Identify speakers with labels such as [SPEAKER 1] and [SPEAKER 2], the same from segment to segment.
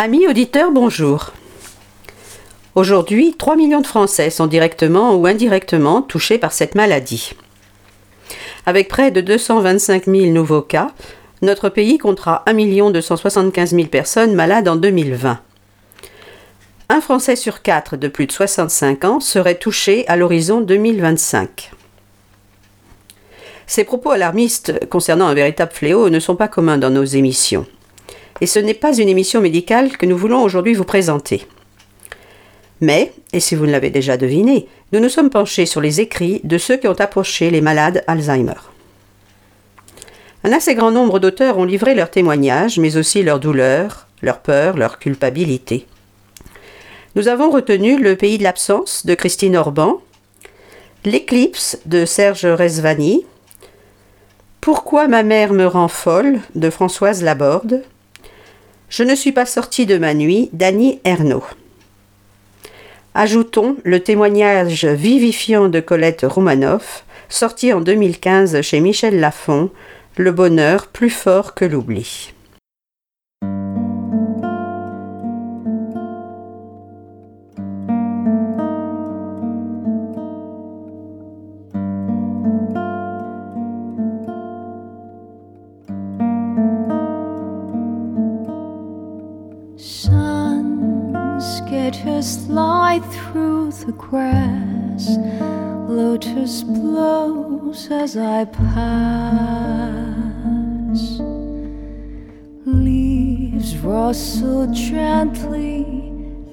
[SPEAKER 1] Amis auditeurs, bonjour. Aujourd'hui, 3 millions de Français sont directement ou indirectement touchés par cette maladie. Avec près de 225 000 nouveaux cas, notre pays comptera 1 275 000 personnes malades en 2020. Un Français sur quatre de plus de 65 ans serait touché à l'horizon 2025. Ces propos alarmistes concernant un véritable fléau ne sont pas communs dans nos émissions. Et ce n'est pas une émission médicale que nous voulons aujourd'hui vous présenter. Mais, et si vous ne l'avez déjà deviné, nous nous sommes penchés sur les écrits de ceux qui ont approché les malades Alzheimer. Un assez grand nombre d'auteurs ont livré leurs témoignages, mais aussi leurs douleurs, leurs peurs, leur culpabilité. Nous avons retenu Le pays de l'absence de Christine Orban, L'éclipse de Serge Resvani, Pourquoi ma mère me rend folle de Françoise Laborde, Je ne suis pas sortie de ma nuit d'Annie Ernaux. Ajoutons le témoignage vivifiant de Colette Roumanoff, sorti en 2015 chez Michel Lafon, Le bonheur plus fort que l'oubli.
[SPEAKER 2] Sun sketches light through the grass. Lotus blows as I pass. Leaves rustle gently,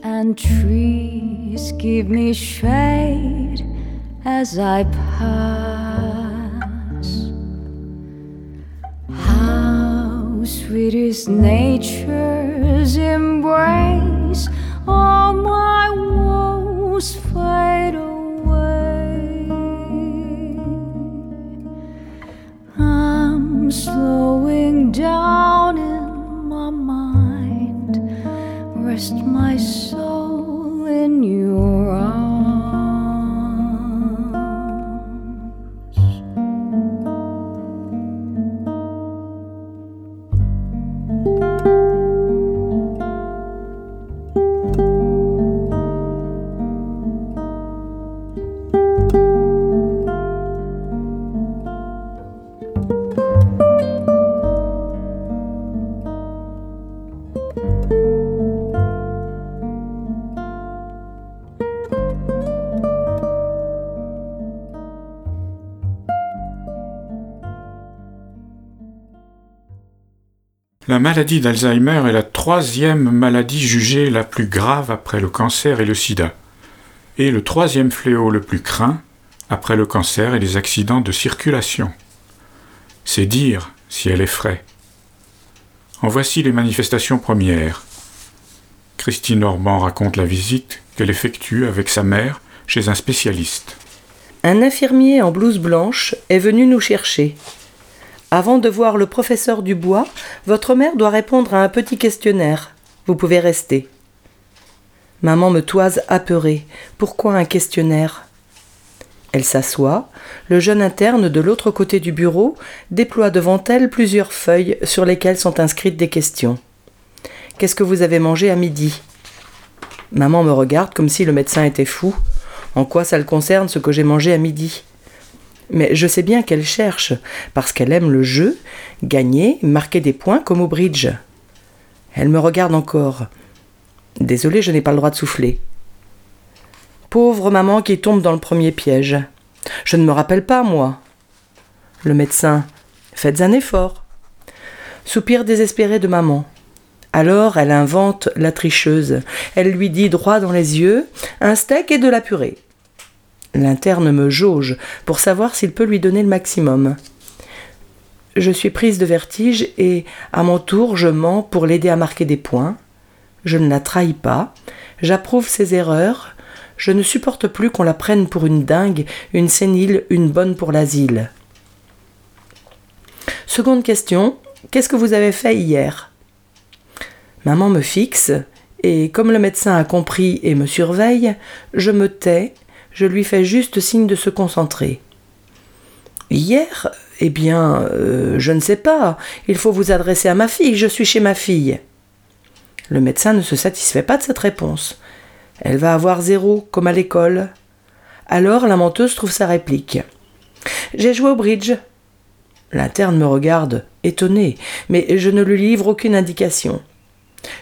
[SPEAKER 2] and trees give me shade as I pass. How sweet is nature's Embrace.
[SPEAKER 3] La maladie d'Alzheimer est la troisième maladie jugée la plus grave après le cancer et le sida, et le troisième fléau le plus craint après le cancer et les accidents de circulation. C'est dire si elle effraie. En voici les manifestations premières. Christine Orban raconte la visite qu'elle effectue avec sa mère chez un spécialiste.
[SPEAKER 4] Un infirmier en blouse blanche est venu nous chercher. Avant de voir le professeur Dubois, votre mère doit répondre à un petit questionnaire. Vous pouvez rester. Maman me toise apeurée. Pourquoi un questionnaire? Elle s'assoit. Le jeune interne de l'autre côté du bureau déploie devant elle plusieurs feuilles sur lesquelles sont inscrites des questions. Qu'est-ce que vous avez mangé à midi? Maman me regarde comme si le médecin était fou. En quoi ça le concerne ce que j'ai mangé à midi? Mais je sais bien qu'elle cherche, parce qu'elle aime le jeu, gagner, marquer des points comme au bridge. Elle me regarde encore. Désolé, je n'ai pas le droit de souffler. Pauvre maman qui tombe dans le premier piège. Je ne me rappelle pas, moi. Le médecin. Faites un effort. Soupir désespéré de maman. Alors elle invente la tricheuse. Elle lui dit droit dans les yeux un steak et de la purée. L'interne me jauge pour savoir s'il peut lui donner le maximum. Je suis prise de vertige et, à mon tour, je mens pour l'aider à marquer des points. Je ne la trahis pas. J'approuve ses erreurs. Je ne supporte plus qu'on la prenne pour une dingue, une sénile, une bonne pour l'asile. Seconde question. Qu'est-ce que vous avez fait hier? Maman me fixe, et comme le médecin a compris et me surveille, je me tais, je lui fais juste signe de se concentrer. Hier Eh bien, euh, je ne sais pas. Il faut vous adresser à ma fille, je suis chez ma fille. Le médecin ne se satisfait pas de cette réponse. Elle va avoir zéro, comme à l'école. Alors la menteuse trouve sa réplique. J'ai joué au bridge. L'interne me regarde, étonné, mais je ne lui livre aucune indication.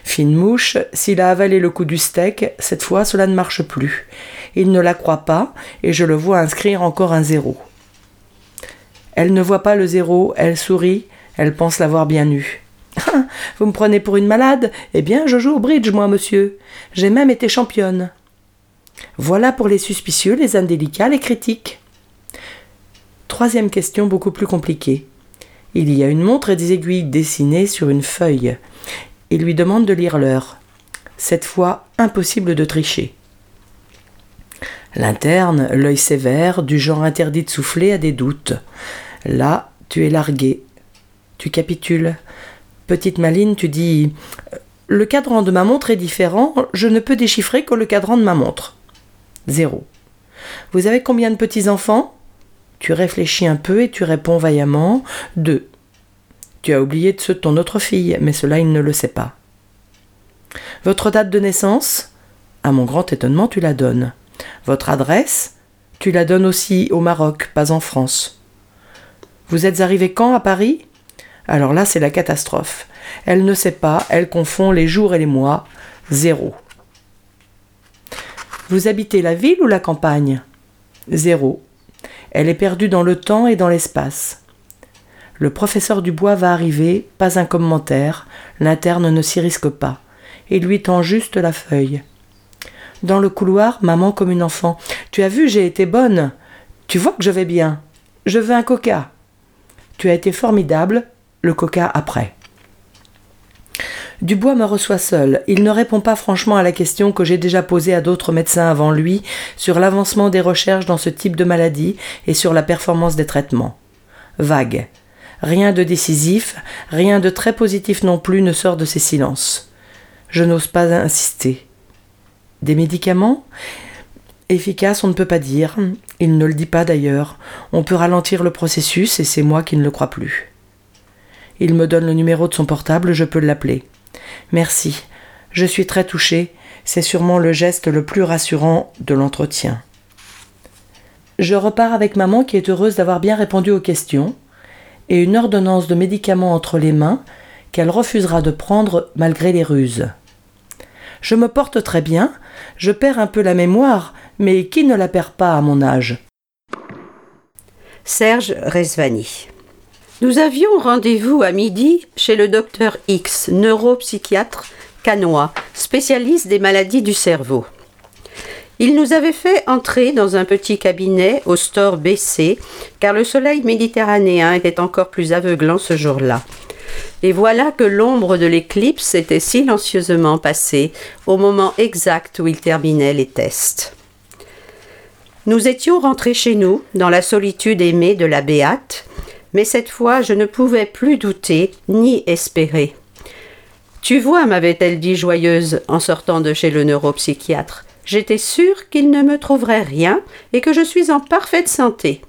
[SPEAKER 4] Fine mouche, s'il a avalé le coup du steak, cette fois cela ne marche plus. Il ne la croit pas, et je le vois inscrire encore un zéro. Elle ne voit pas le zéro, elle sourit, elle pense l'avoir bien eu. Vous me prenez pour une malade? Eh bien, je joue au bridge, moi, monsieur. J'ai même été championne. Voilà pour les suspicieux, les indélicats, les critiques. Troisième question beaucoup plus compliquée. Il y a une montre et des aiguilles dessinées sur une feuille. Il lui demande de lire l'heure. Cette fois, impossible de tricher. L'interne, l'œil sévère, du genre interdit de souffler, a des doutes. Là, tu es largué. Tu capitules. Petite maline, tu dis Le cadran de ma montre est différent, je ne peux déchiffrer que le cadran de ma montre. Zéro. Vous avez combien de petits-enfants Tu réfléchis un peu et tu réponds vaillamment Deux. Tu as oublié de ceux de ton autre fille, mais cela il ne le sait pas. Votre date de naissance? À mon grand étonnement, tu la donnes. Votre adresse Tu la donnes aussi au Maroc, pas en France. Vous êtes arrivé quand à Paris? Alors là, c'est la catastrophe. Elle ne sait pas, elle confond les jours et les mois. Zéro. Vous habitez la ville ou la campagne? Zéro. Elle est perdue dans le temps et dans l'espace. Le professeur Dubois va arriver, pas un commentaire, l'interne ne s'y risque pas. Il lui tend juste la feuille. Dans le couloir, maman comme une enfant. Tu as vu, j'ai été bonne. Tu vois que je vais bien. Je veux un coca. Tu as été formidable. Le coca après. Dubois me reçoit seul. Il ne répond pas franchement à la question que j'ai déjà posée à d'autres médecins avant lui sur l'avancement des recherches dans ce type de maladie et sur la performance des traitements. Vague. Rien de décisif, rien de très positif non plus ne sort de ces silences. Je n'ose pas insister. Des médicaments Efficaces, on ne peut pas dire. Il ne le dit pas d'ailleurs. On peut ralentir le processus et c'est moi qui ne le crois plus. Il me donne le numéro de son portable, je peux l'appeler. Merci. Je suis très touchée. C'est sûrement le geste le plus rassurant de l'entretien. Je repars avec maman qui est heureuse d'avoir bien répondu aux questions et une ordonnance de médicaments entre les mains qu'elle refusera de prendre malgré les ruses. Je me porte très bien, je perds un peu la mémoire, mais qui ne la perd pas à mon âge?
[SPEAKER 1] Serge Resvani. Nous avions rendez-vous à midi chez le docteur X, neuropsychiatre canois, spécialiste des maladies du cerveau. Il nous avait fait entrer dans un petit cabinet au store baissé, car le soleil méditerranéen était encore plus aveuglant ce jour-là. Et voilà que l'ombre de l'éclipse était silencieusement passée au moment exact où il terminait les tests. Nous étions rentrés chez nous, dans la solitude aimée de la Béate, mais cette fois je ne pouvais plus douter ni espérer. Tu vois, m'avait-elle dit joyeuse en sortant de chez le neuropsychiatre, J'étais sûre qu'il ne me trouverait rien et que je suis en parfaite santé.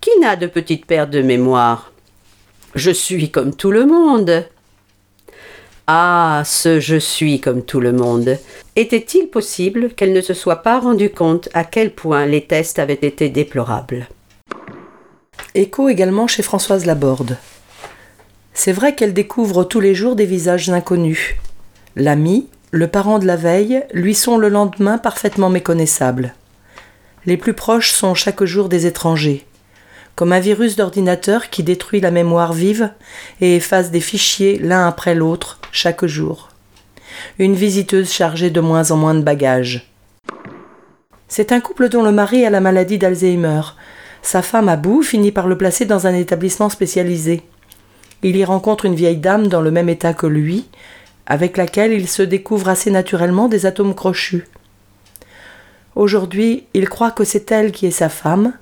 [SPEAKER 1] Qui n'a de petites pertes de mémoire? Je suis comme tout le monde. Ah, ce je suis comme tout le monde. Était-il possible qu'elle ne se soit pas rendue compte à quel point les tests avaient été déplorables?
[SPEAKER 4] Écho également chez Françoise Laborde. C'est vrai qu'elle découvre tous les jours des visages inconnus. L'ami, le parent de la veille, lui sont le lendemain parfaitement méconnaissables. Les plus proches sont chaque jour des étrangers, comme un virus d'ordinateur qui détruit la mémoire vive et efface des fichiers l'un après l'autre chaque jour. Une visiteuse chargée de moins en moins de bagages. C'est un couple dont le mari a la maladie d'Alzheimer. Sa femme à bout finit par le placer dans un établissement spécialisé. Il y rencontre une vieille dame dans le même état que lui, avec laquelle il se découvre assez naturellement des atomes crochus. Aujourd'hui, il croit que c'est elle qui est sa femme,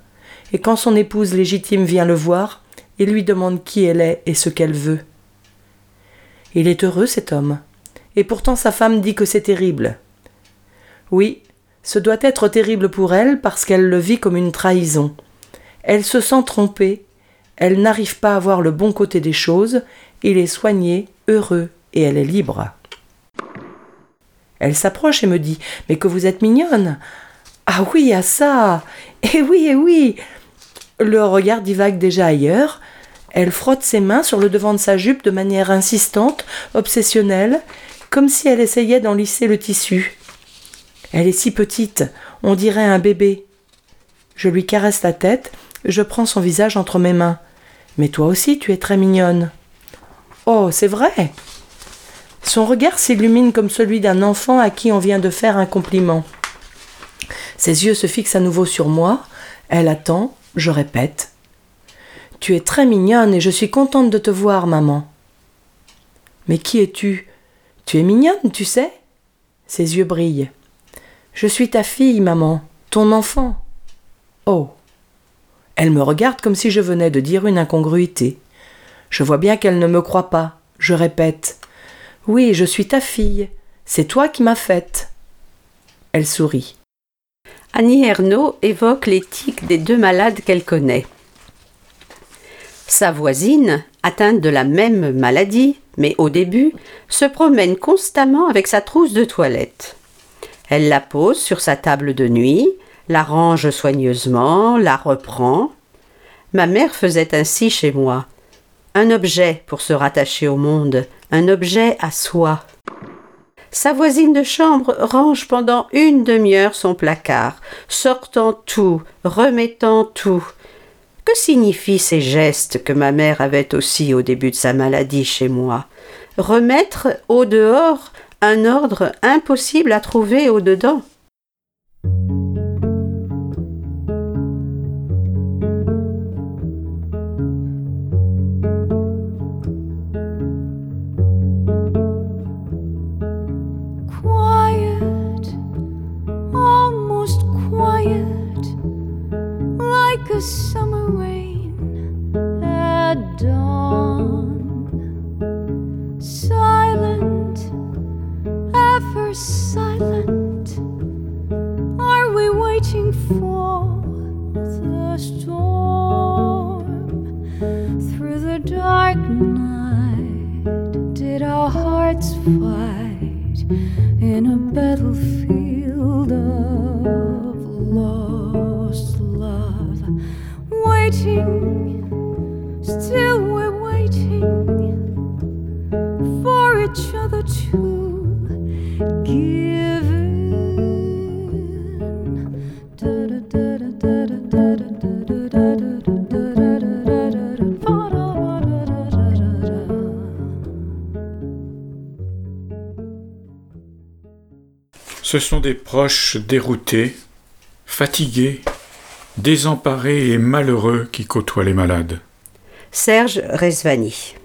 [SPEAKER 4] et quand son épouse légitime vient le voir, il lui demande qui elle est et ce qu'elle veut. Il est heureux, cet homme, et pourtant sa femme dit que c'est terrible. Oui, ce doit être terrible pour elle parce qu'elle le vit comme une trahison. Elle se sent trompée, elle n'arrive pas à voir le bon côté des choses, il est soigné, heureux, et elle est libre. Elle s'approche et me dit Mais que vous êtes mignonne Ah oui, à ça Eh oui, eh oui Le regard divague déjà ailleurs. Elle frotte ses mains sur le devant de sa jupe de manière insistante, obsessionnelle, comme si elle essayait d'en lisser le tissu. Elle est si petite, on dirait un bébé. Je lui caresse la tête, je prends son visage entre mes mains. Mais toi aussi, tu es très mignonne. Oh, c'est vrai. Son regard s'illumine comme celui d'un enfant à qui on vient de faire un compliment. Ses yeux se fixent à nouveau sur moi. Elle attend, je répète. Tu es très mignonne et je suis contente de te voir, maman. Mais qui es-tu? Tu es mignonne, tu sais? Ses yeux brillent. Je suis ta fille, maman, ton enfant. Oh. Elle me regarde comme si je venais de dire une incongruité. Je vois bien qu'elle ne me croit pas. Je répète. Oui, je suis ta fille. C'est toi qui m'as faite. Elle sourit.
[SPEAKER 1] Annie Ernaux évoque l'éthique des deux malades qu'elle connaît. Sa voisine, atteinte de la même maladie, mais au début, se promène constamment avec sa trousse de toilette. Elle la pose sur sa table de nuit, la range soigneusement, la reprend. Ma mère faisait ainsi chez moi. Un objet pour se rattacher au monde, un objet à soi. Sa voisine de chambre range pendant une demi-heure son placard, sortant tout, remettant tout. Que signifient ces gestes que ma mère avait aussi au début de sa maladie chez moi? Remettre au dehors un ordre impossible à trouver au dedans.
[SPEAKER 2] a summer rain at dawn. Silent, ever silent, are we waiting for the storm? Through the dark night, did our hearts fight in a battlefield of love?
[SPEAKER 3] Ce sont des proches déroutés, fatigués, désemparés et malheureux qui côtoient les malades.
[SPEAKER 1] Serge Resvani.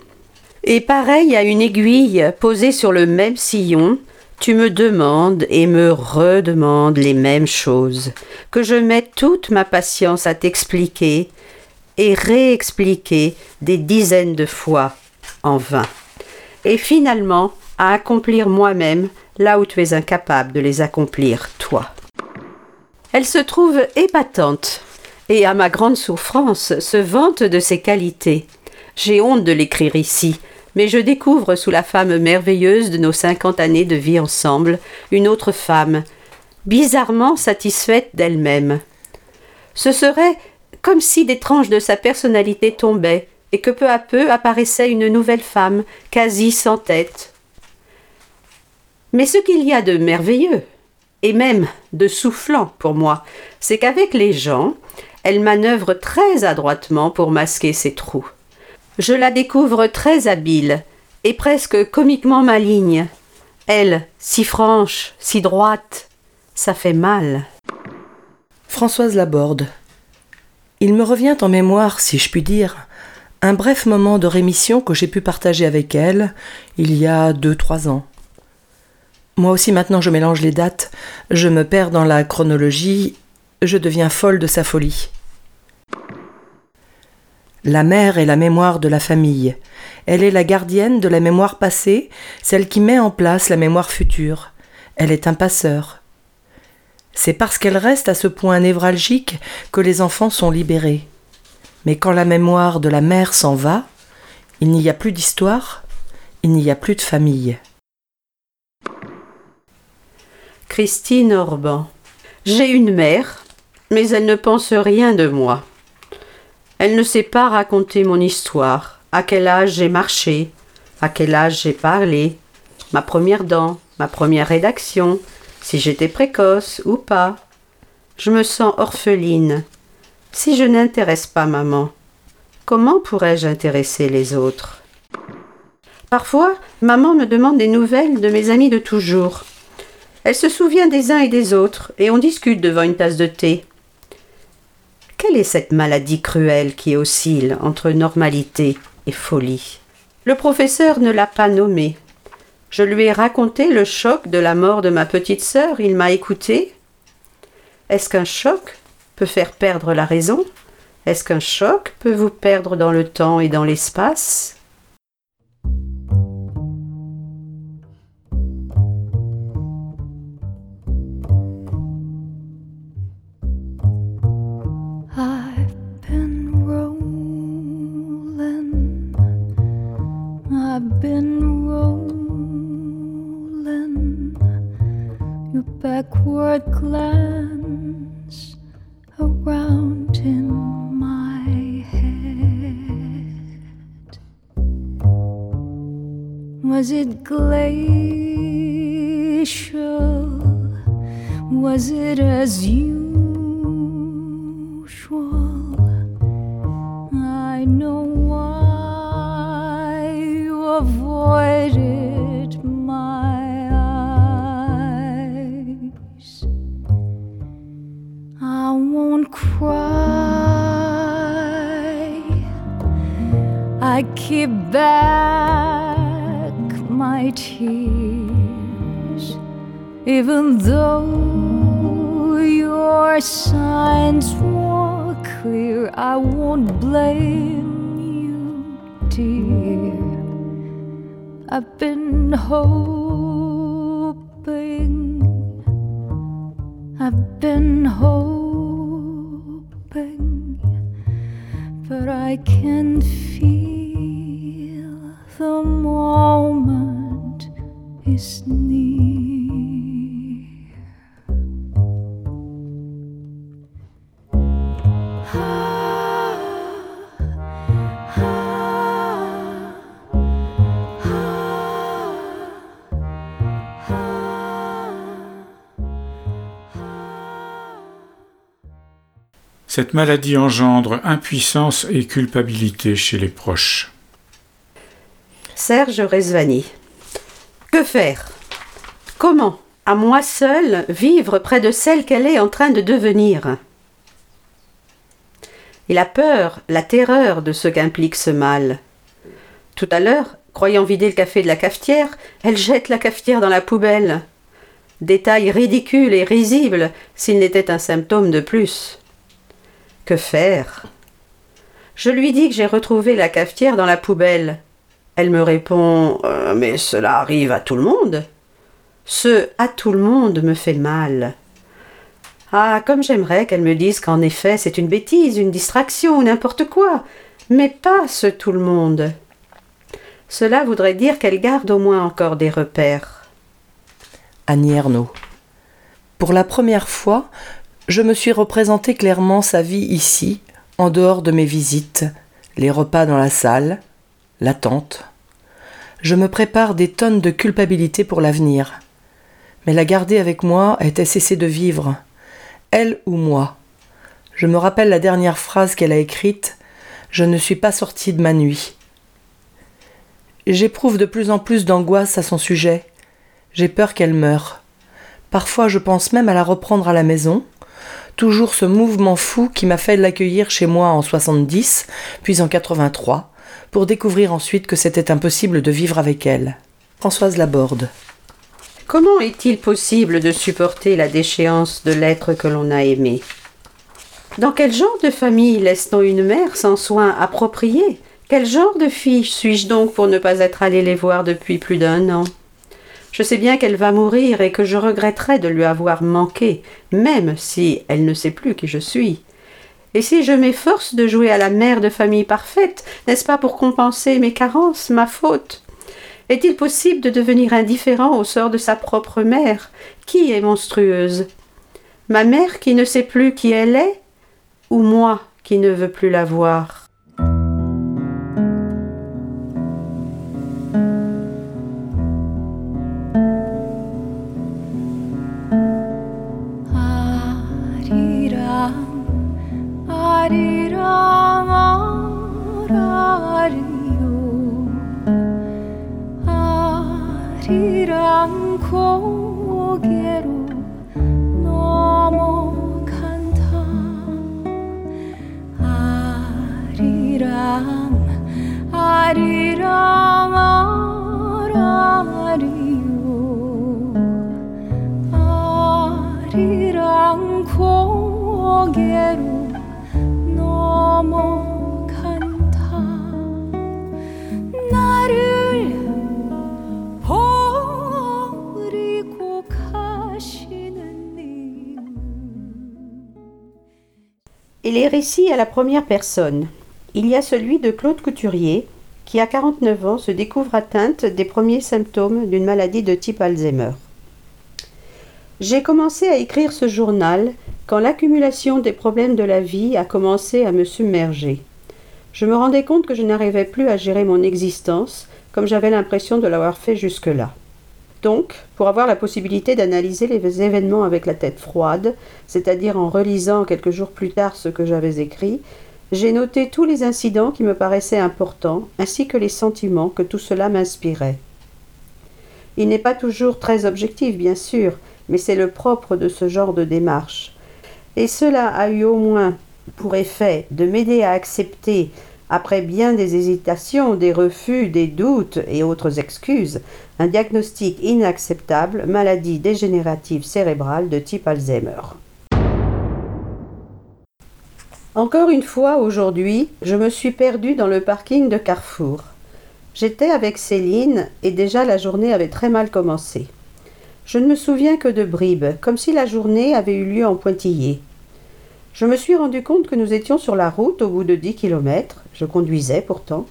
[SPEAKER 1] Et pareil à une aiguille posée sur le même sillon, tu me demandes et me redemandes les mêmes choses, que je mette toute ma patience à t'expliquer et réexpliquer des dizaines de fois en vain, et finalement à accomplir moi-même là où tu es incapable de les accomplir, toi. Elle se trouve épatante, et à ma grande souffrance se vante de ses qualités. J'ai honte de l'écrire ici, mais je découvre sous la femme merveilleuse de nos cinquante années de vie ensemble une autre femme, bizarrement satisfaite d'elle-même. Ce serait comme si des tranches de sa personnalité tombaient, et que peu à peu apparaissait une nouvelle femme, quasi sans tête, Mais ce qu'il y a de merveilleux, et même de soufflant pour moi, c'est qu'avec les gens, elle manœuvre très adroitement pour masquer ses trous. Je la découvre très habile et presque comiquement maligne. Elle, si franche, si droite, ça fait mal.
[SPEAKER 4] Françoise Laborde. Il me revient en mémoire, si je puis dire, un bref moment de rémission que j'ai pu partager avec elle il y a deux, trois ans. Moi aussi maintenant je mélange les dates, je me perds dans la chronologie, je deviens folle de sa folie. La mère est la mémoire de la famille. Elle est la gardienne de la mémoire passée, celle qui met en place la mémoire future. Elle est un passeur. C'est parce qu'elle reste à ce point névralgique que les enfants sont libérés. Mais quand la mémoire de la mère s'en va, il n'y a plus d'histoire, il n'y a plus de famille.
[SPEAKER 1] Christine Orban. J'ai une mère, mais elle ne pense rien de moi. Elle ne sait pas raconter mon histoire, à quel âge j'ai marché, à quel âge j'ai parlé, ma première dent, ma première rédaction, si j'étais précoce ou pas. Je me sens orpheline. Si je n'intéresse pas maman, comment pourrais-je intéresser les autres? Parfois, maman me demande des nouvelles de mes amis de toujours. Elle se souvient des uns et des autres, et on discute devant une tasse de thé. Quelle est cette maladie cruelle qui oscille entre normalité et folie? Le professeur ne l'a pas nommée. Je lui ai raconté le choc de la mort de ma petite sœur, il m'a écouté. Est-ce qu'un choc peut faire perdre la raison? Est-ce qu'un choc peut vous perdre dans le temps et dans l'espace?
[SPEAKER 2] Backward glance around in my head. Was it glacial? Was it as usual? Been
[SPEAKER 3] Cette maladie engendre impuissance et culpabilité chez les proches.
[SPEAKER 1] Serge Rezvani. Que faire? Comment, à moi seule, vivre près de celle qu'elle est en train de devenir? Il a peur, la terreur de ce qu'implique ce mal. Tout à l'heure, croyant vider le café de la cafetière, elle jette la cafetière dans la poubelle. Détail ridicule et risible s'il n'était un symptôme de plus. Que faire? Je lui dis que j'ai retrouvé la cafetière dans la poubelle. Elle me répond euh, Mais cela arrive à tout le monde. Ce à tout le monde me fait mal. Ah, comme j'aimerais qu'elle me dise qu'en effet c'est une bêtise, une distraction n'importe quoi, mais pas ce tout le monde. Cela voudrait dire qu'elle garde au moins encore des repères.
[SPEAKER 4] Annie Ernaux. Pour la première fois, je me suis représenté clairement sa vie ici, en dehors de mes visites, les repas dans la salle, l'attente. Je me prépare des tonnes de culpabilité pour l'avenir. Mais la garder avec moi était cesser de vivre. Elle ou moi. Je me rappelle la dernière phrase qu'elle a écrite Je ne suis pas sortie de ma nuit. J'éprouve de plus en plus d'angoisse à son sujet. J'ai peur qu'elle meure. Parfois je pense même à la reprendre à la maison. Toujours ce mouvement fou qui m'a fait l'accueillir chez moi en 70, puis en 83, pour découvrir ensuite que c'était impossible de vivre avec elle. Françoise Laborde.
[SPEAKER 1] Comment est-il possible de supporter la déchéance de l'être que l'on a aimé? Dans quel genre de famille laisse-t-on une mère sans soins appropriés? Quel genre de fille suis-je donc pour ne pas être allée les voir depuis plus d'un an? Je sais bien qu'elle va mourir et que je regretterai de lui avoir manqué, même si elle ne sait plus qui je suis. Et si je m'efforce de jouer à la mère de famille parfaite, n'est-ce pas pour compenser mes carences, ma faute? Est-il possible de devenir indifférent au sort de sa propre mère? Qui est monstrueuse? Ma mère qui ne sait plus qui elle est Ou moi qui ne veux plus la voir? Récits à la première personne. Il y a celui de Claude Couturier, qui à 49 ans se découvre atteinte des premiers symptômes d'une maladie de type Alzheimer. J'ai commencé à écrire ce journal quand l'accumulation des problèmes de la vie a commencé à me submerger. Je me rendais compte que je n'arrivais plus à gérer mon existence comme j'avais l'impression de l'avoir fait jusque-là. Donc, pour avoir la possibilité d'analyser les événements avec la tête froide, c'est-à-dire en relisant quelques jours plus tard ce que j'avais écrit, j'ai noté tous les incidents qui me paraissaient importants, ainsi que les sentiments que tout cela m'inspirait. Il n'est pas toujours très objectif, bien sûr, mais c'est le propre de ce genre de démarche. Et cela a eu au moins pour effet de m'aider à accepter, après bien des hésitations, des refus, des doutes et autres excuses, un diagnostic inacceptable, maladie dégénérative cérébrale de type Alzheimer. Encore une fois, aujourd'hui, je me suis perdue dans le parking de Carrefour. J'étais avec Céline et déjà la journée avait très mal commencé. Je ne me souviens que de bribes, comme si la journée avait eu lieu en pointillé. Je me suis rendu compte que nous étions sur la route au bout de dix kilomètres, je conduisais pourtant,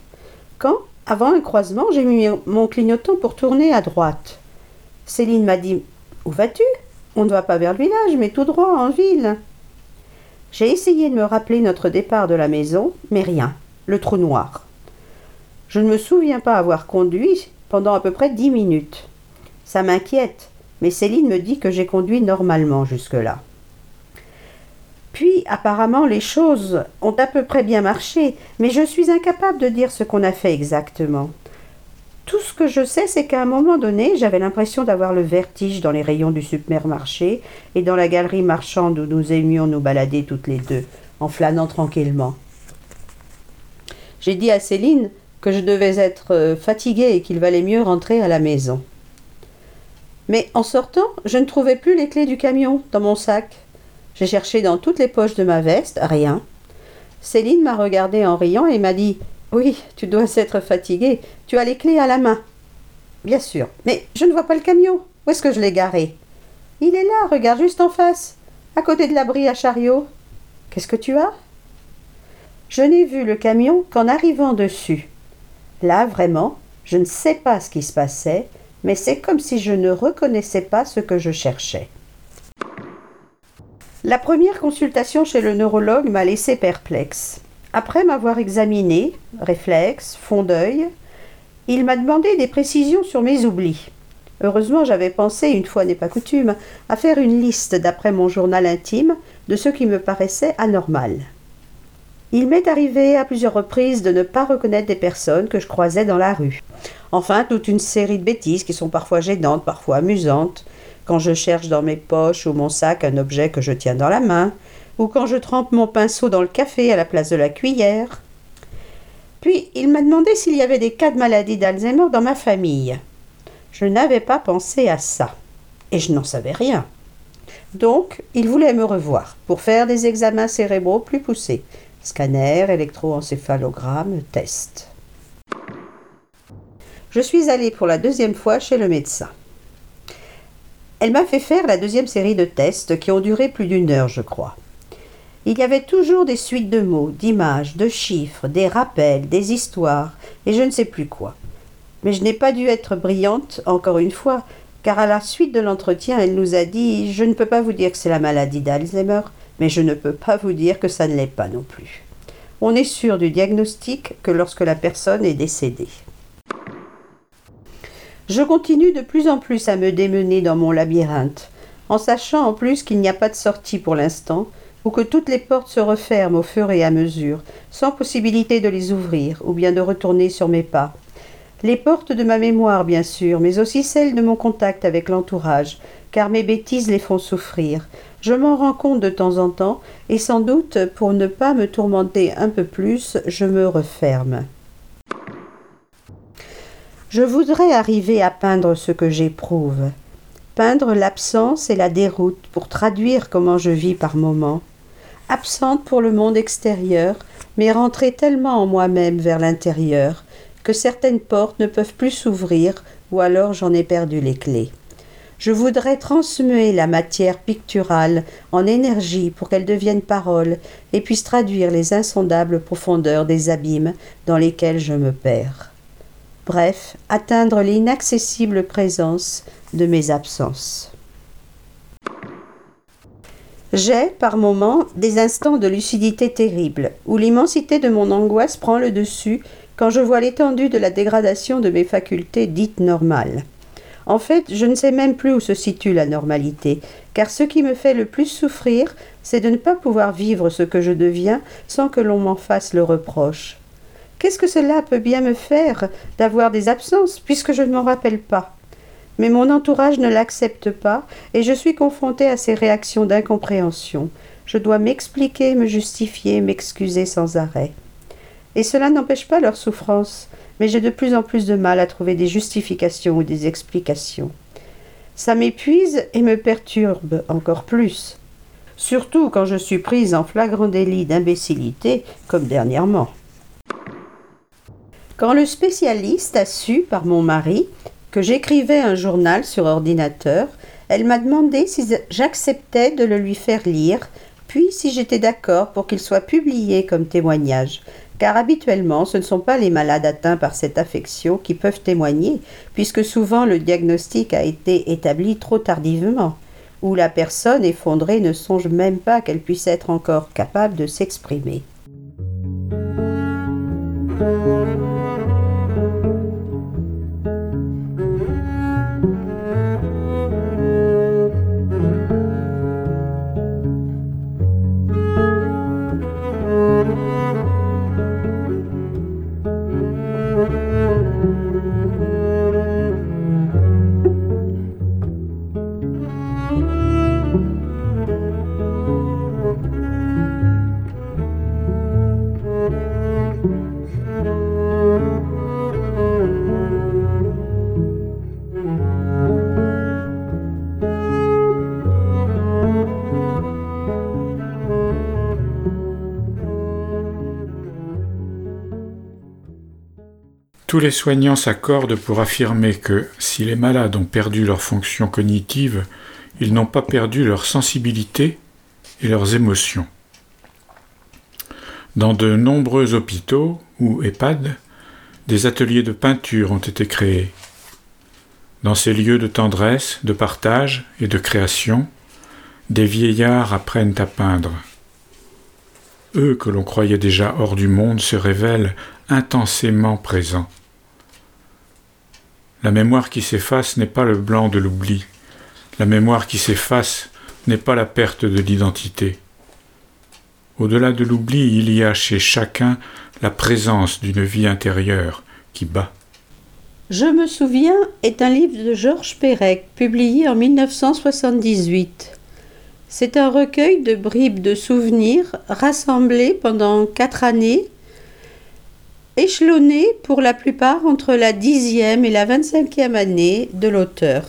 [SPEAKER 1] quand, avant un croisement, j'ai mis mon clignotant pour tourner à droite. Céline m'a dit Où vas-tu? On ne va pas vers le village, mais tout droit en ville. J'ai essayé de me rappeler notre départ de la maison, mais rien, le trou noir. Je ne me souviens pas avoir conduit pendant à peu près dix minutes. Ça m'inquiète, mais Céline me dit que j'ai conduit normalement jusque-là. Puis, apparemment, les choses ont à peu près bien marché, mais je suis incapable de dire ce qu'on a fait exactement. Tout ce que je sais, c'est qu'à un moment donné, j'avais l'impression d'avoir le vertige dans les rayons du supermarché et dans la galerie marchande où nous aimions nous balader toutes les deux, en flânant tranquillement. J'ai dit à Céline que je devais être euh, fatiguée et qu'il valait mieux rentrer à la maison. Mais en sortant, je ne trouvais plus les clés du camion dans mon sac. J'ai cherché dans toutes les poches de ma veste, rien. Céline m'a regardé en riant et m'a dit Oui, tu dois être fatiguée, tu as les clés à la main. Bien sûr, mais je ne vois pas le camion. Où est-ce que je l'ai garé? Il est là, regarde juste en face, à côté de l'abri à chariot. Qu'est-ce que tu as? Je n'ai vu le camion qu'en arrivant dessus. Là, vraiment, je ne sais pas ce qui se passait, mais c'est comme si je ne reconnaissais pas ce que je cherchais. La première consultation chez le neurologue m'a laissé perplexe. Après m'avoir examiné, réflexe, fond d'œil, il m'a demandé des précisions sur mes oublis. Heureusement, j'avais pensé, une fois n'est pas coutume, à faire une liste d'après mon journal intime de ce qui me paraissait anormal. Il m'est arrivé à plusieurs reprises de ne pas reconnaître des personnes que je croisais dans la rue. Enfin, toute une série de bêtises qui sont parfois gênantes, parfois amusantes, quand je cherche dans mes poches ou mon sac un objet que je tiens dans la main, ou quand je trempe mon pinceau dans le café à la place de la cuillère. Puis il m'a demandé s'il y avait des cas de maladie d'Alzheimer dans ma famille. Je n'avais pas pensé à ça, et je n'en savais rien. Donc, il voulait me revoir pour faire des examens cérébraux plus poussés. Scanner, électroencéphalogramme, test. Je suis allée pour la deuxième fois chez le médecin. Elle m'a fait faire la deuxième série de tests qui ont duré plus d'une heure, je crois. Il y avait toujours des suites de mots, d'images, de chiffres, des rappels, des histoires, et je ne sais plus quoi. Mais je n'ai pas dû être brillante, encore une fois, car à la suite de l'entretien, elle nous a dit Je ne peux pas vous dire que c'est la maladie d'Alzheimer, mais je ne peux pas vous dire que ça ne l'est pas non plus. On est sûr du diagnostic que lorsque la personne est décédée. Je continue de plus en plus à me démener dans mon labyrinthe, en sachant en plus qu'il n'y a pas de sortie pour l'instant, ou que toutes les portes se referment au fur et à mesure, sans possibilité de les ouvrir, ou bien de retourner sur mes pas. Les portes de ma mémoire, bien sûr, mais aussi celles de mon contact avec l'entourage, car mes bêtises les font souffrir. Je m'en rends compte de temps en temps, et sans doute, pour ne pas me tourmenter un peu plus, je me referme. Je voudrais arriver à peindre ce que j'éprouve, peindre l'absence et la déroute pour traduire comment je vis par moments, absente pour le monde extérieur, mais rentrée tellement en moi-même vers l'intérieur que certaines portes ne peuvent plus s'ouvrir ou alors j'en ai perdu les clés. Je voudrais transmuer la matière picturale en énergie pour qu'elle devienne parole et puisse traduire les insondables profondeurs des abîmes dans lesquels je me perds bref, atteindre l'inaccessible présence de mes absences. J'ai, par moments, des instants de lucidité terrible, où l'immensité de mon angoisse prend le dessus quand je vois l'étendue de la dégradation de mes facultés dites normales. En fait, je ne sais même plus où se situe la normalité, car ce qui me fait le plus souffrir, c'est de ne pas pouvoir vivre ce que je deviens sans que l'on m'en fasse le reproche. Qu'est-ce que cela peut bien me faire d'avoir des absences, puisque je ne m'en rappelle pas? Mais mon entourage ne l'accepte pas, et je suis confrontée à ces réactions d'incompréhension. Je dois m'expliquer, me justifier, m'excuser sans arrêt. Et cela n'empêche pas leur souffrance, mais j'ai de plus en plus de mal à trouver des justifications ou des explications. Ça m'épuise et me perturbe encore plus, surtout quand je suis prise en flagrant délit d'imbécilité, comme dernièrement. Quand le spécialiste a su, par mon mari, que j'écrivais un journal sur ordinateur, elle m'a demandé si j'acceptais de le lui faire lire, puis si j'étais d'accord pour qu'il soit publié comme témoignage, car habituellement ce ne sont pas les malades atteints par cette affection qui peuvent témoigner, puisque souvent le diagnostic a été établi trop tardivement, ou la personne effondrée ne songe même pas qu'elle puisse être encore capable de s'exprimer.
[SPEAKER 3] Tous les soignants s'accordent pour affirmer que si les malades ont perdu leur fonction cognitive, ils n'ont pas perdu leur sensibilité et leurs émotions. Dans de nombreux hôpitaux ou EHPAD, des ateliers de peinture ont été créés. Dans ces lieux de tendresse, de partage et de création, des vieillards apprennent à peindre. Eux que l'on croyait déjà hors du monde se révèlent intensément présents. La mémoire qui s'efface n'est pas le blanc de l'oubli. La mémoire qui s'efface n'est pas la perte de l'identité. Au-delà de l'oubli, il y a chez chacun la présence d'une vie intérieure qui bat.
[SPEAKER 1] Je me souviens est un livre de Georges Perec, publié en 1978. C'est un recueil de bribes de souvenirs rassemblés pendant quatre années, échelonnés pour la plupart entre la dixième et la vingt-cinquième année de l'auteur.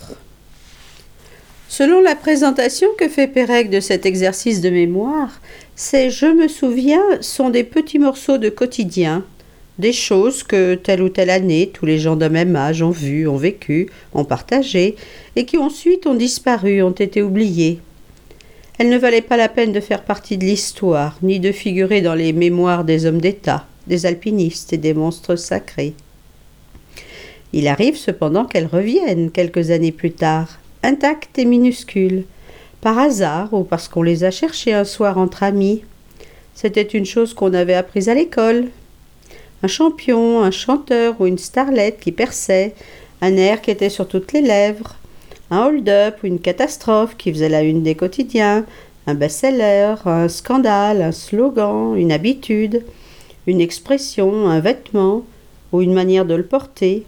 [SPEAKER 1] Selon la présentation que fait Pérec de cet exercice de mémoire, ces Je me souviens sont des petits morceaux de quotidien, des choses que telle ou telle année tous les gens d'un même âge ont vues, ont vécues, ont partagées, et qui ensuite ont disparu, ont été oubliées. Elles ne valaient pas la peine de faire partie de l'histoire, ni de figurer dans les mémoires des hommes d'État, des alpinistes et des monstres sacrés. Il arrive cependant qu'elles reviennent quelques années plus tard, intactes et minuscules, par hasard ou parce qu'on les a cherchées un soir entre amis. C'était une chose qu'on avait apprise à l'école. Un champion, un chanteur ou une starlette qui perçait, un air qui était sur toutes les lèvres, un hold-up ou une catastrophe qui faisait la une des quotidiens, un best-seller, un scandale, un slogan, une habitude, une expression, un vêtement ou une manière de le porter,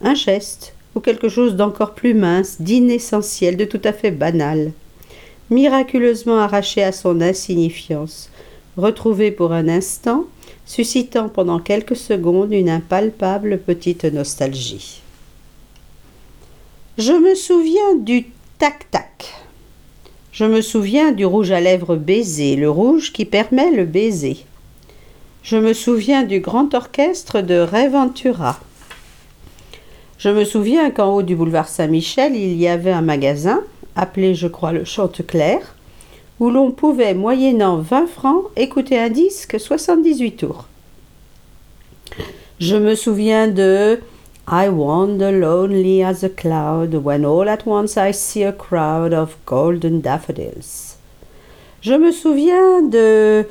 [SPEAKER 1] un geste ou quelque chose d'encore plus mince, d'inessentiel, de tout à fait banal, miraculeusement arraché à son insignifiance, retrouvé pour un instant, suscitant pendant quelques secondes une impalpable petite nostalgie. Je me souviens du tac-tac. Je me souviens du rouge à lèvres baiser, le rouge qui permet le baiser. Je me souviens du grand orchestre de Reventura. Je me souviens qu'en haut du boulevard Saint-Michel, il y avait un magasin, appelé je crois le Chanteclair, où l'on pouvait, moyennant 20 francs, écouter un disque 78 tours. Je me souviens de I wander lonely as a cloud when all at once I see a crowd of golden daffodils. Je me souviens de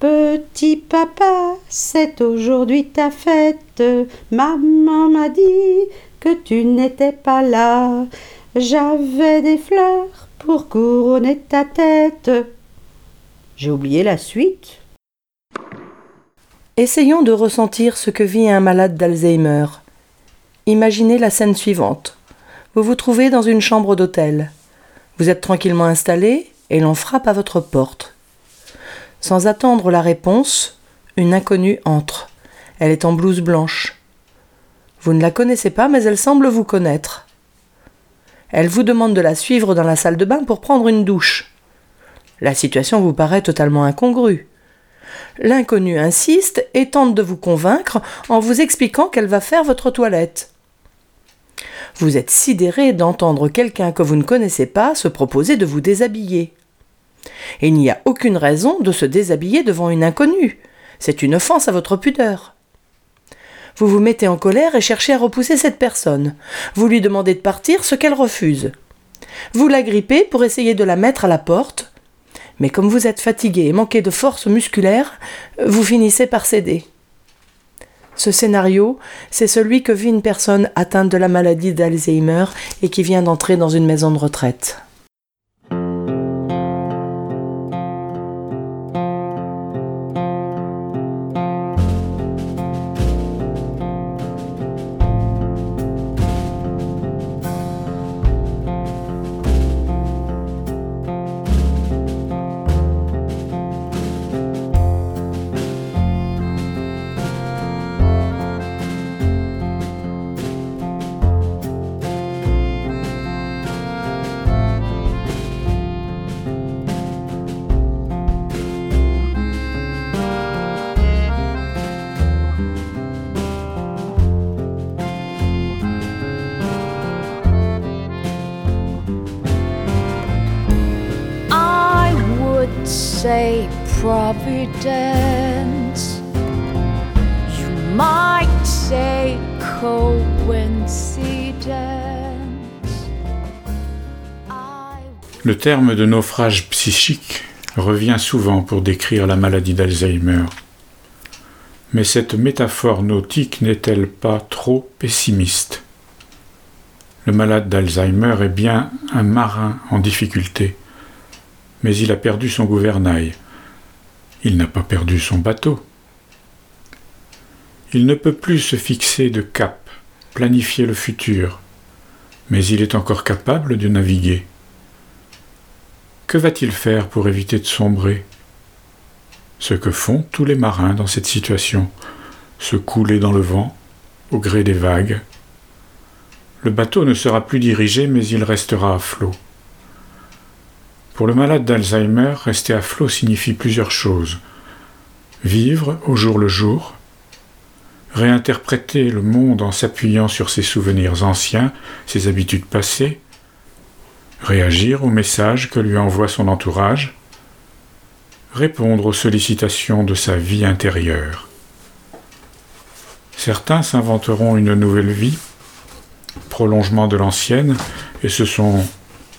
[SPEAKER 1] Petit papa, c'est aujourd'hui ta fête. Maman m'a dit que tu n'étais pas là. J'avais des fleurs pour couronner ta tête. J'ai oublié la suite.
[SPEAKER 4] Essayons de ressentir ce que vit un malade d'Alzheimer. Imaginez la scène suivante. Vous vous trouvez dans une chambre d'hôtel. Vous êtes tranquillement installé et l'on frappe à votre porte. Sans attendre la réponse, une inconnue entre. Elle est en blouse blanche. Vous ne la connaissez pas, mais elle semble vous connaître. Elle vous demande de la suivre dans la salle de bain pour prendre une douche. La situation vous paraît totalement incongrue. L'inconnue insiste et tente de vous convaincre en vous expliquant qu'elle va faire votre toilette. Vous êtes sidéré d'entendre quelqu'un que vous ne connaissez pas se proposer de vous déshabiller. Il n'y a aucune raison de se déshabiller devant une inconnue. C'est une offense à votre pudeur. Vous vous mettez en colère et cherchez à repousser cette personne. Vous lui demandez de partir, ce qu'elle refuse. Vous la grippez pour essayer de la mettre à la porte, mais comme vous êtes fatigué et manquez de force musculaire, vous finissez par céder. Ce scénario, c'est celui que vit une personne atteinte de la maladie d'Alzheimer et qui vient d'entrer dans une maison de retraite.
[SPEAKER 3] Le terme de naufrage psychique revient souvent pour décrire la maladie d'Alzheimer. Mais cette métaphore nautique n'est-elle pas trop pessimiste? Le malade d'Alzheimer est bien un marin en difficulté, mais il a perdu son gouvernail. Il n'a pas perdu son bateau. Il ne peut plus se fixer de cap, planifier le futur, mais il est encore capable de naviguer. Que va-t-il faire pour éviter de sombrer? Ce que font tous les marins dans cette situation, se couler dans le vent, au gré des vagues. Le bateau ne sera plus dirigé, mais il restera à flot. Pour le malade d'Alzheimer, rester à flot signifie plusieurs choses. Vivre au jour le jour, réinterpréter le monde en s'appuyant sur ses souvenirs anciens, ses habitudes passées, réagir aux messages que lui envoie son entourage, répondre aux sollicitations de sa vie intérieure. Certains s'inventeront une nouvelle vie, prolongement de l'ancienne, et ce sont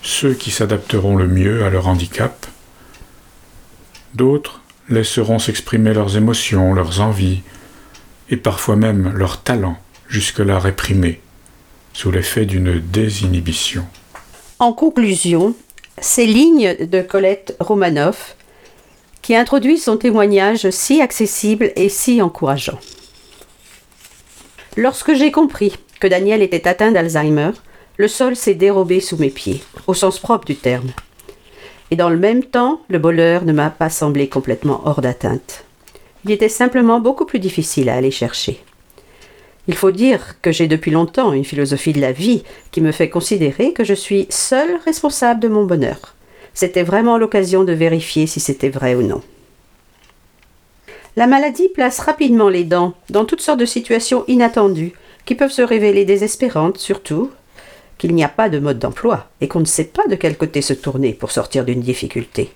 [SPEAKER 3] ceux qui s'adapteront le mieux à leur handicap. D'autres laisseront s'exprimer leurs émotions, leurs envies, et parfois même leurs talents jusque-là réprimés, sous l'effet d'une désinhibition.
[SPEAKER 1] En conclusion, ces lignes de Colette Romanoff qui introduit son témoignage si accessible et si encourageant. Lorsque j'ai compris que Daniel était atteint d'Alzheimer, le sol s'est dérobé sous mes pieds, au sens propre du terme. Et dans le même temps, le bonheur ne m'a pas semblé complètement hors d'atteinte. Il était simplement beaucoup plus difficile à aller chercher. Il faut dire que j'ai depuis longtemps une philosophie de la vie qui me fait considérer que je suis seul responsable de mon bonheur. C'était vraiment l'occasion de vérifier si c'était vrai ou non. La maladie place rapidement les dents dans toutes sortes de situations inattendues qui peuvent se révéler désespérantes, surtout qu'il n'y a pas de mode d'emploi et qu'on ne sait pas de quel côté se tourner pour sortir d'une difficulté.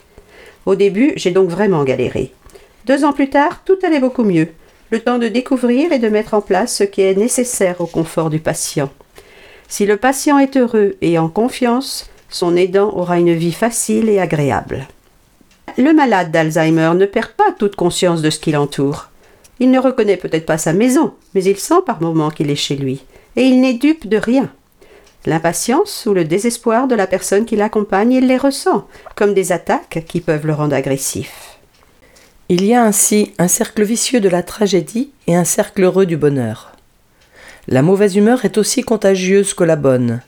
[SPEAKER 1] Au début, j'ai donc vraiment galéré. Deux ans plus tard, tout allait beaucoup mieux. Le temps de découvrir et de mettre en place ce qui est nécessaire au confort du patient. Si le patient est heureux et en confiance, son aidant aura une vie facile et agréable. Le malade d'Alzheimer ne perd pas toute conscience de ce qui l'entoure. Il ne reconnaît peut-être pas sa maison, mais il sent par moments qu'il est chez lui, et il n'est dupe de rien. L'impatience ou le désespoir de la personne qui l'accompagne, il les ressent, comme des attaques qui peuvent le rendre agressif.
[SPEAKER 4] Il y a ainsi un cercle vicieux de la tragédie et un cercle heureux du bonheur. La mauvaise humeur est aussi contagieuse que la bonne.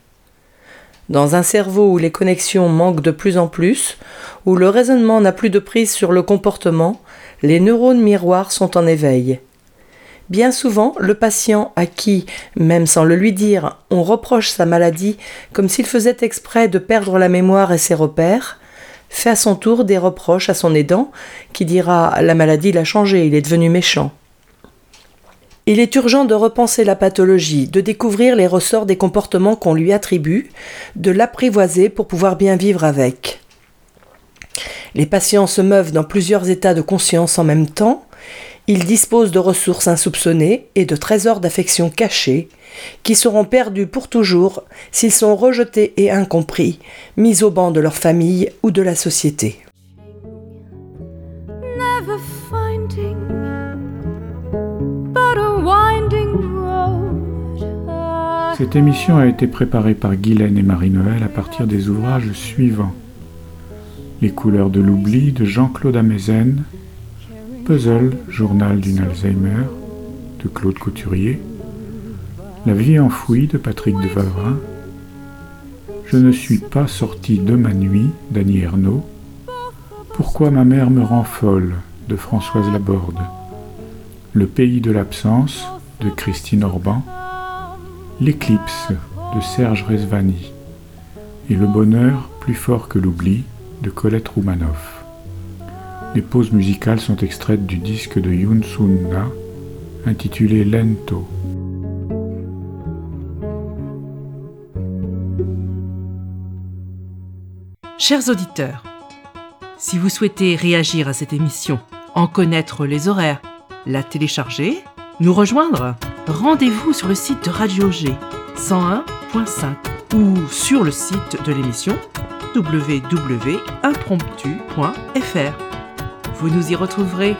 [SPEAKER 4] Dans un cerveau où les connexions manquent de plus en plus, où le raisonnement n'a plus de prise sur le comportement, les neurones miroirs sont en éveil. Bien souvent, le patient à qui, même sans le lui dire, on reproche sa maladie comme s'il faisait exprès de perdre la mémoire et ses repères, fait à son tour des reproches à son aidant, qui dira La maladie l'a changé, il est devenu méchant. Il est urgent de repenser la pathologie, de découvrir les ressorts des comportements qu'on lui attribue, de l'apprivoiser pour pouvoir bien vivre avec. Les patients se meuvent dans plusieurs états de conscience en même temps, ils disposent de ressources insoupçonnées et de trésors d'affection cachés qui seront perdus pour toujours s'ils sont rejetés et incompris, mis au banc de leur famille ou de la société.
[SPEAKER 3] Cette émission a été préparée par Guylaine et Marie-Noël à partir des ouvrages suivants Les couleurs de l'oubli de Jean-Claude Amezen, Puzzle, journal d'une Alzheimer de Claude Couturier, La vie enfouie de Patrick de Vavrin, Je ne suis pas sorti de ma nuit d'Annie Ernaux, Pourquoi ma mère me rend folle de Françoise Laborde, Le pays de l'absence de Christine Orban, L'éclipse de Serge Rezvani. Et Le bonheur plus fort que l'oubli de Colette Roumanoff. Les pauses musicales sont extraites du disque de Yoon Sun-na intitulé Lento.
[SPEAKER 5] Chers auditeurs, si vous souhaitez réagir à cette émission, en connaître les horaires, la télécharger, nous rejoindre, rendez-vous sur le site de Radio G 101.5 ou sur le site de l'émission www.impromptu.fr. Vous nous y retrouverez